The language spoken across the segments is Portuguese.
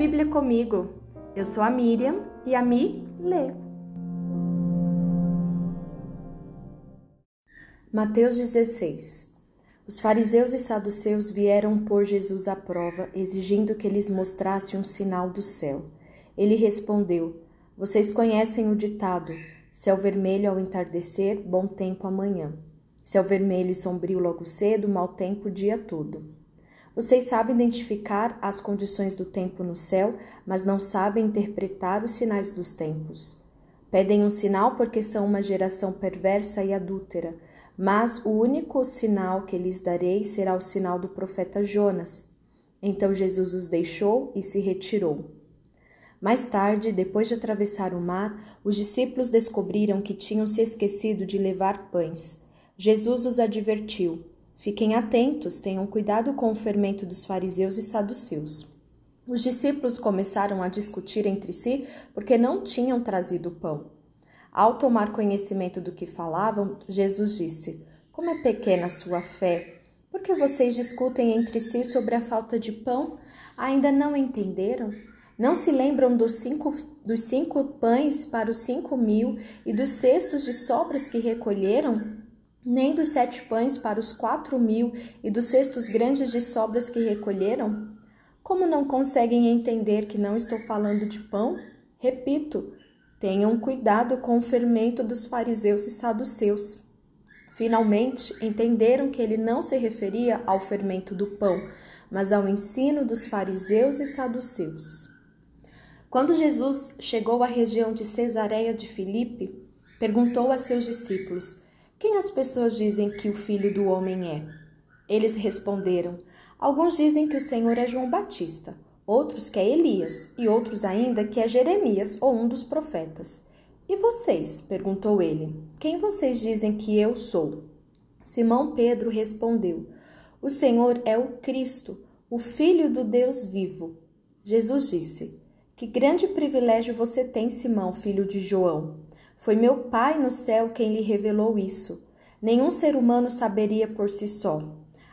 Bíblia comigo. Eu sou a Miriam e a Mi lê. Mateus 16 Os fariseus e saduceus vieram pôr Jesus à prova, exigindo que lhes mostrasse um sinal do céu. Ele respondeu: Vocês conhecem o ditado: céu vermelho ao entardecer, bom tempo amanhã. Céu vermelho e sombrio logo cedo, mau tempo o dia todo. Vocês sabem identificar as condições do tempo no céu, mas não sabem interpretar os sinais dos tempos. Pedem um sinal porque são uma geração perversa e adúltera, mas o único sinal que lhes darei será o sinal do profeta Jonas. Então Jesus os deixou e se retirou. Mais tarde, depois de atravessar o mar, os discípulos descobriram que tinham se esquecido de levar pães. Jesus os advertiu: Fiquem atentos, tenham cuidado com o fermento dos fariseus e saduceus. Os discípulos começaram a discutir entre si porque não tinham trazido pão. Ao tomar conhecimento do que falavam, Jesus disse: Como é pequena a sua fé! Por que vocês discutem entre si sobre a falta de pão? Ainda não entenderam? Não se lembram dos cinco, dos cinco pães para os cinco mil e dos cestos de sobras que recolheram? Nem dos sete pães para os quatro mil e dos cestos grandes de sobras que recolheram? Como não conseguem entender que não estou falando de pão? Repito, tenham cuidado com o fermento dos fariseus e saduceus. Finalmente, entenderam que ele não se referia ao fermento do pão, mas ao ensino dos fariseus e saduceus. Quando Jesus chegou à região de Cesareia de Filipe, perguntou a seus discípulos: quem as pessoas dizem que o filho do homem é? Eles responderam: Alguns dizem que o Senhor é João Batista, outros que é Elias, e outros ainda que é Jeremias ou um dos profetas. E vocês? perguntou ele. Quem vocês dizem que eu sou? Simão Pedro respondeu: O Senhor é o Cristo, o Filho do Deus vivo. Jesus disse: Que grande privilégio você tem, Simão, filho de João. Foi meu Pai no céu quem lhe revelou isso. Nenhum ser humano saberia por si só.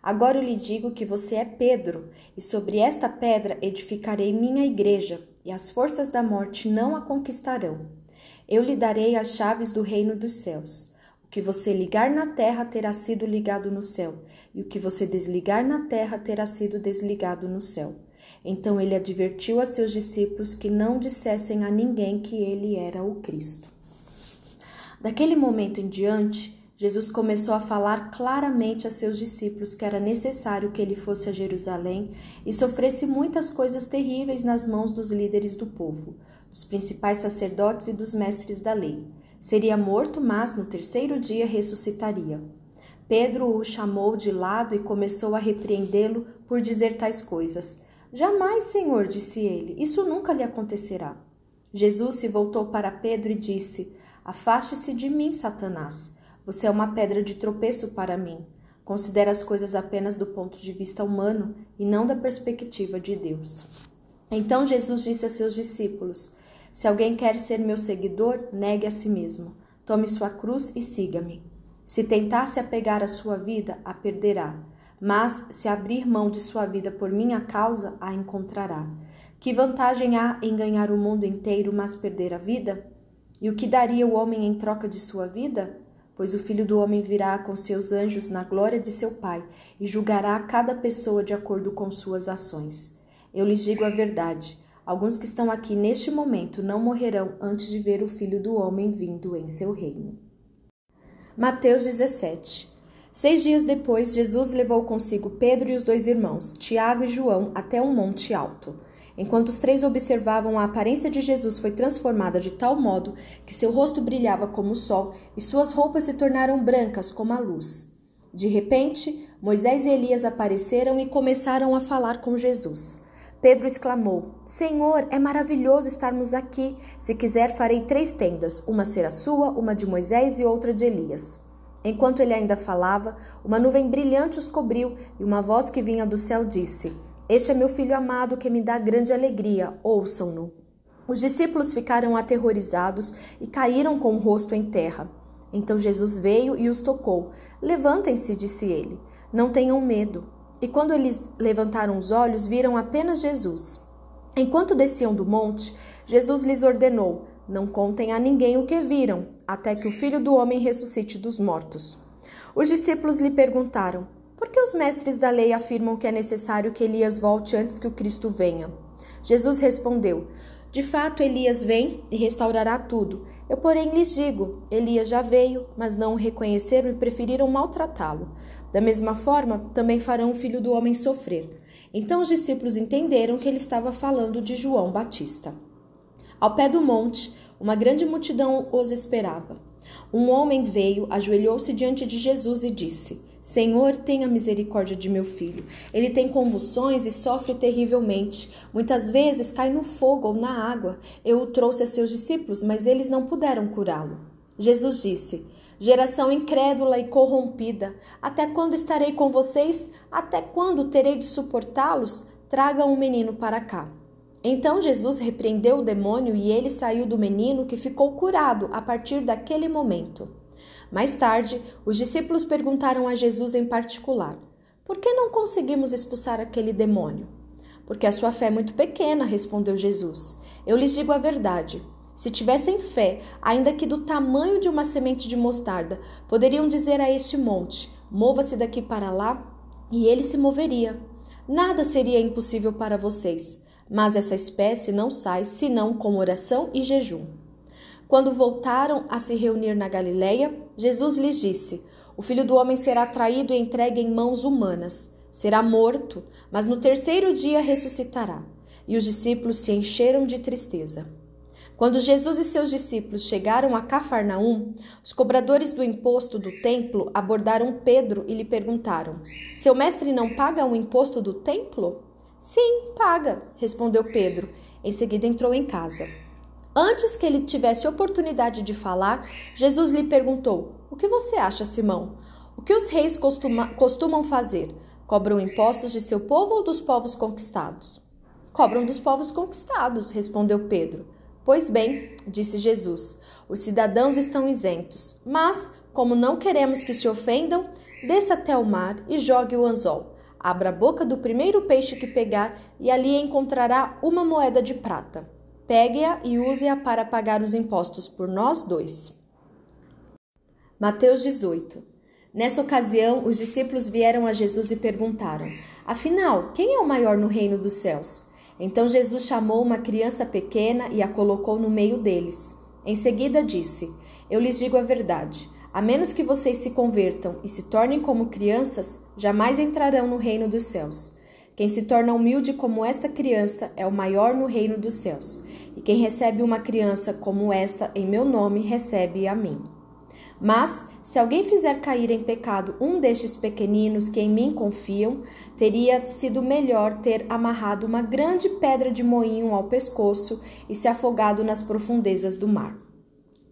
Agora eu lhe digo que você é Pedro, e sobre esta pedra edificarei minha igreja, e as forças da morte não a conquistarão. Eu lhe darei as chaves do reino dos céus. O que você ligar na terra terá sido ligado no céu, e o que você desligar na terra terá sido desligado no céu. Então ele advertiu a seus discípulos que não dissessem a ninguém que ele era o Cristo. Daquele momento em diante, Jesus começou a falar claramente a seus discípulos que era necessário que ele fosse a Jerusalém e sofresse muitas coisas terríveis nas mãos dos líderes do povo, dos principais sacerdotes e dos mestres da lei. Seria morto, mas no terceiro dia ressuscitaria. Pedro o chamou de lado e começou a repreendê-lo por dizer tais coisas. Jamais, Senhor, disse ele, isso nunca lhe acontecerá. Jesus se voltou para Pedro e disse: Afaste-se de mim, Satanás. Você é uma pedra de tropeço para mim. Considera as coisas apenas do ponto de vista humano e não da perspectiva de Deus. Então Jesus disse a seus discípulos: Se alguém quer ser meu seguidor, negue a si mesmo. Tome sua cruz e siga-me. Se tentar se apegar à sua vida, a perderá. Mas se abrir mão de sua vida por minha causa, a encontrará. Que vantagem há em ganhar o mundo inteiro, mas perder a vida? E o que daria o homem em troca de sua vida? Pois o filho do homem virá com seus anjos na glória de seu Pai e julgará cada pessoa de acordo com suas ações. Eu lhes digo a verdade: alguns que estão aqui neste momento não morrerão antes de ver o filho do homem vindo em seu reino. Mateus 17 Seis dias depois, Jesus levou consigo Pedro e os dois irmãos, Tiago e João, até um monte alto. Enquanto os três observavam, a aparência de Jesus foi transformada de tal modo que seu rosto brilhava como o sol e suas roupas se tornaram brancas como a luz. De repente, Moisés e Elias apareceram e começaram a falar com Jesus. Pedro exclamou: Senhor, é maravilhoso estarmos aqui. Se quiser, farei três tendas: uma será sua, uma de Moisés e outra de Elias. Enquanto ele ainda falava, uma nuvem brilhante os cobriu e uma voz que vinha do céu disse: este é meu filho amado que me dá grande alegria, ouçam-no. Os discípulos ficaram aterrorizados e caíram com o rosto em terra. Então Jesus veio e os tocou. Levantem-se, disse ele. Não tenham medo. E quando eles levantaram os olhos, viram apenas Jesus. Enquanto desciam do monte, Jesus lhes ordenou: Não contem a ninguém o que viram, até que o filho do homem ressuscite dos mortos. Os discípulos lhe perguntaram: Por que os mestres da lei afirmam que é necessário que Elias volte antes que o Cristo venha? Jesus respondeu: De fato, Elias vem e restaurará tudo. Eu, porém, lhes digo: Elias já veio, mas não o reconheceram e preferiram maltratá-lo. Da mesma forma, também farão o filho do homem sofrer. Então os discípulos entenderam que ele estava falando de João Batista. Ao pé do monte, uma grande multidão os esperava. Um homem veio, ajoelhou-se diante de Jesus e disse: Senhor, tenha misericórdia de meu filho. Ele tem convulsões e sofre terrivelmente. Muitas vezes cai no fogo ou na água. Eu o trouxe a seus discípulos, mas eles não puderam curá-lo. Jesus disse: Geração incrédula e corrompida, até quando estarei com vocês? Até quando terei de suportá-los? Tragam um menino para cá. Então Jesus repreendeu o demônio e ele saiu do menino, que ficou curado a partir daquele momento. Mais tarde, os discípulos perguntaram a Jesus em particular: Por que não conseguimos expulsar aquele demônio? Porque a sua fé é muito pequena, respondeu Jesus. Eu lhes digo a verdade. Se tivessem fé, ainda que do tamanho de uma semente de mostarda, poderiam dizer a este monte: Mova-se daqui para lá, e ele se moveria. Nada seria impossível para vocês, mas essa espécie não sai senão com oração e jejum. Quando voltaram a se reunir na Galileia, Jesus lhes disse: O filho do homem será traído e entregue em mãos humanas. Será morto, mas no terceiro dia ressuscitará. E os discípulos se encheram de tristeza. Quando Jesus e seus discípulos chegaram a Cafarnaum, os cobradores do imposto do templo abordaram Pedro e lhe perguntaram: Seu mestre não paga o imposto do templo? Sim, paga, respondeu Pedro. Em seguida entrou em casa. Antes que ele tivesse oportunidade de falar, Jesus lhe perguntou: O que você acha, Simão? O que os reis costuma, costumam fazer? Cobram impostos de seu povo ou dos povos conquistados? Cobram dos povos conquistados, respondeu Pedro. Pois bem, disse Jesus, os cidadãos estão isentos, mas, como não queremos que se ofendam, desça até o mar e jogue o anzol. Abra a boca do primeiro peixe que pegar e ali encontrará uma moeda de prata. Pegue-a e use-a para pagar os impostos por nós dois. Mateus 18 Nessa ocasião, os discípulos vieram a Jesus e perguntaram: Afinal, quem é o maior no reino dos céus? Então Jesus chamou uma criança pequena e a colocou no meio deles. Em seguida disse: Eu lhes digo a verdade. A menos que vocês se convertam e se tornem como crianças, jamais entrarão no reino dos céus. Quem se torna humilde como esta criança é o maior no reino dos céus. E quem recebe uma criança como esta em meu nome, recebe a mim. Mas, se alguém fizer cair em pecado um destes pequeninos que em mim confiam, teria sido melhor ter amarrado uma grande pedra de moinho ao pescoço e se afogado nas profundezas do mar.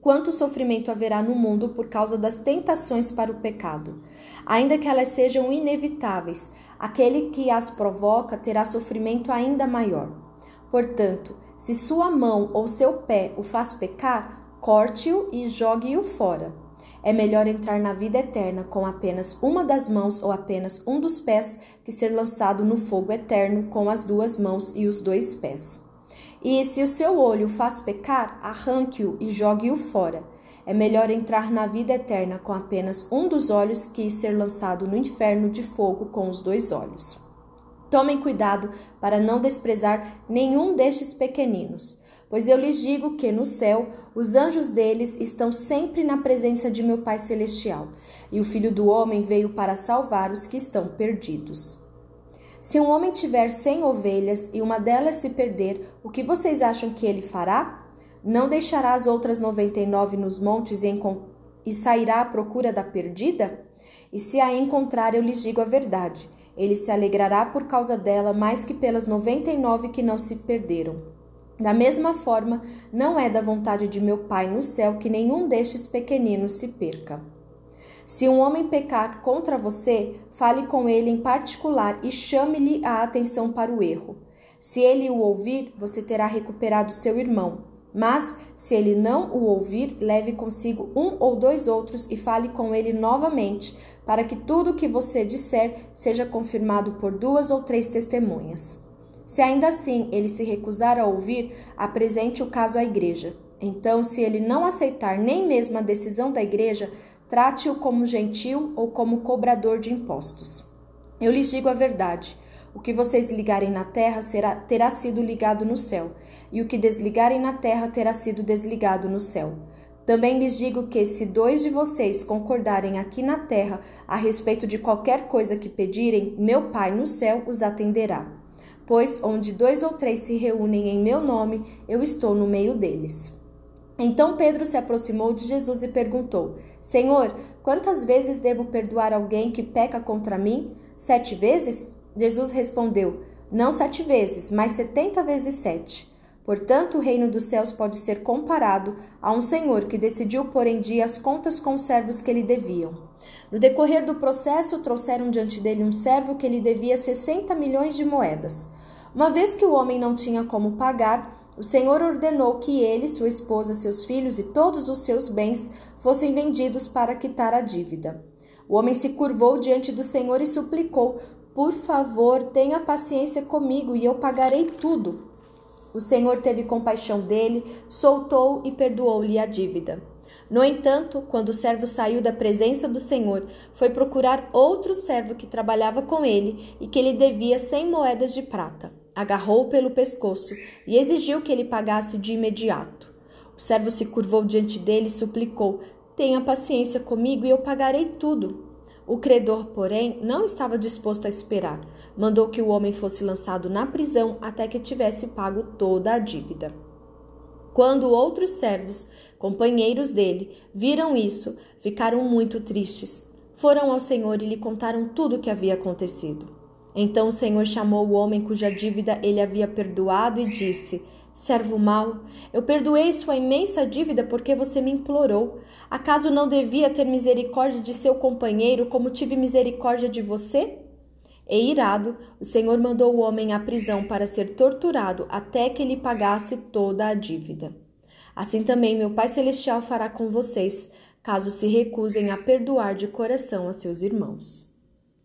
Quanto sofrimento haverá no mundo por causa das tentações para o pecado? Ainda que elas sejam inevitáveis, aquele que as provoca terá sofrimento ainda maior. Portanto, se sua mão ou seu pé o faz pecar, corte-o e jogue-o fora. É melhor entrar na vida eterna com apenas uma das mãos ou apenas um dos pés que ser lançado no fogo eterno com as duas mãos e os dois pés. E se o seu olho faz pecar, arranque-o e jogue-o fora. É melhor entrar na vida eterna com apenas um dos olhos que ser lançado no inferno de fogo com os dois olhos. Tomem cuidado para não desprezar nenhum destes pequeninos Pois eu lhes digo que no céu os anjos deles estão sempre na presença de meu Pai Celestial, e o Filho do Homem veio para salvar os que estão perdidos. Se um homem tiver cem ovelhas e uma delas se perder, o que vocês acham que ele fará? Não deixará as outras noventa e nove nos montes e, e sairá à procura da perdida? E se a encontrar, eu lhes digo a verdade: ele se alegrará por causa dela mais que pelas noventa e nove que não se perderam. Da mesma forma, não é da vontade de meu Pai no céu que nenhum destes pequeninos se perca. Se um homem pecar contra você, fale com ele em particular e chame-lhe a atenção para o erro. Se ele o ouvir, você terá recuperado seu irmão. Mas, se ele não o ouvir, leve consigo um ou dois outros e fale com ele novamente, para que tudo o que você disser seja confirmado por duas ou três testemunhas. Se ainda assim ele se recusar a ouvir, apresente o caso à igreja. Então, se ele não aceitar nem mesmo a decisão da igreja, trate-o como gentil ou como cobrador de impostos. Eu lhes digo a verdade. O que vocês ligarem na terra será, terá sido ligado no céu, e o que desligarem na terra terá sido desligado no céu. Também lhes digo que, se dois de vocês concordarem aqui na terra a respeito de qualquer coisa que pedirem, meu Pai no céu os atenderá. Pois onde dois ou três se reúnem em meu nome, eu estou no meio deles. Então Pedro se aproximou de Jesus e perguntou: Senhor, quantas vezes devo perdoar alguém que peca contra mim? Sete vezes? Jesus respondeu: Não sete vezes, mas setenta vezes sete. Portanto, o reino dos céus pode ser comparado a um senhor que decidiu pôr em dia as contas com os servos que lhe deviam. No decorrer do processo, trouxeram diante dele um servo que lhe devia 60 milhões de moedas. Uma vez que o homem não tinha como pagar, o Senhor ordenou que ele, sua esposa, seus filhos e todos os seus bens fossem vendidos para quitar a dívida. O homem se curvou diante do Senhor e suplicou: Por favor, tenha paciência comigo e eu pagarei tudo. O Senhor teve compaixão dele, soltou e perdoou-lhe a dívida. No entanto, quando o servo saiu da presença do Senhor, foi procurar outro servo que trabalhava com ele e que lhe devia cem moedas de prata. Agarrou-o pelo pescoço e exigiu que ele pagasse de imediato. O servo se curvou diante dele e suplicou: Tenha paciência comigo e eu pagarei tudo. O credor, porém, não estava disposto a esperar. Mandou que o homem fosse lançado na prisão até que tivesse pago toda a dívida. Quando outros servos, companheiros dele, viram isso, ficaram muito tristes. Foram ao Senhor e lhe contaram tudo o que havia acontecido. Então o Senhor chamou o homem cuja dívida ele havia perdoado e disse: Servo mau, eu perdoei sua imensa dívida porque você me implorou. Acaso não devia ter misericórdia de seu companheiro como tive misericórdia de você? E irado, o Senhor mandou o homem à prisão para ser torturado até que ele pagasse toda a dívida. Assim também meu Pai Celestial fará com vocês, caso se recusem a perdoar de coração a seus irmãos.